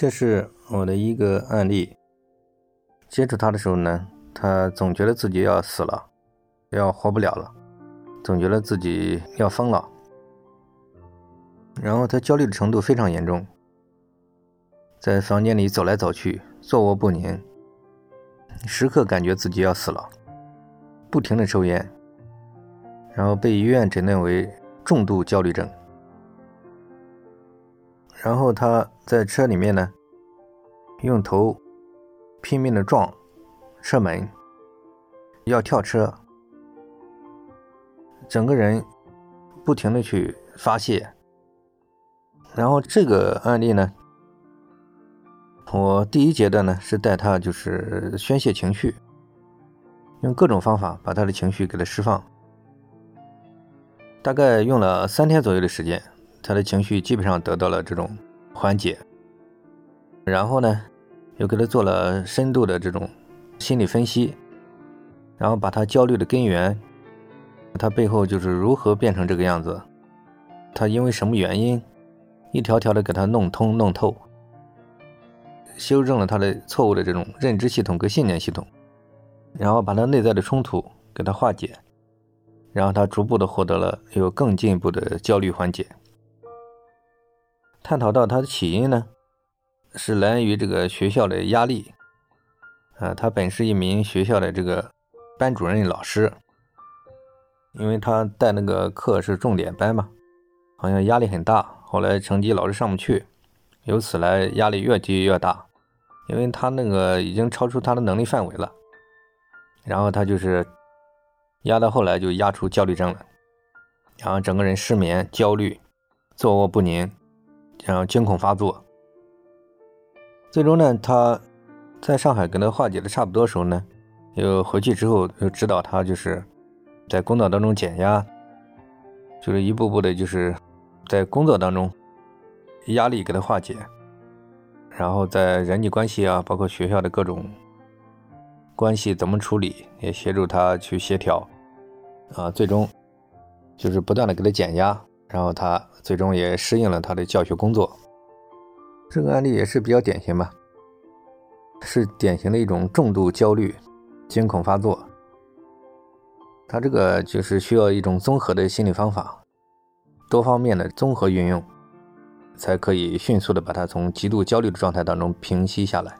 这是我的一个案例。接触他的时候呢，他总觉得自己要死了，要活不了了，总觉得自己要疯了。然后他焦虑的程度非常严重，在房间里走来走去，坐卧不宁，时刻感觉自己要死了，不停的抽烟，然后被医院诊断为重度焦虑症。然后他在车里面呢，用头拼命的撞车门，要跳车，整个人不停的去发泄。然后这个案例呢，我第一阶段呢是带他就是宣泄情绪，用各种方法把他的情绪给他释放，大概用了三天左右的时间。他的情绪基本上得到了这种缓解，然后呢，又给他做了深度的这种心理分析，然后把他焦虑的根源，他背后就是如何变成这个样子，他因为什么原因，一条条的给他弄通弄透，修正了他的错误的这种认知系统跟信念系统，然后把他内在的冲突给他化解，然后他逐步的获得了有更进一步的焦虑缓解。探讨到他的起因呢，是来源于这个学校的压力。啊，他本是一名学校的这个班主任老师，因为他带那个课是重点班嘛，好像压力很大，后来成绩老是上不去，由此来压力越积越大，因为他那个已经超出他的能力范围了，然后他就是压到后来就压出焦虑症了，然后整个人失眠、焦虑、坐卧不宁。然后惊恐发作，最终呢，他在上海跟他化解的差不多时候呢，又回去之后又指导他，就是在工作当中减压，就是一步步的，就是在工作当中压力给他化解，然后在人际关系啊，包括学校的各种关系怎么处理，也协助他去协调，啊，最终就是不断的给他减压。然后他最终也适应了他的教学工作。这个案例也是比较典型吧，是典型的一种重度焦虑、惊恐发作。他这个就是需要一种综合的心理方法，多方面的综合运用，才可以迅速的把他从极度焦虑的状态当中平息下来。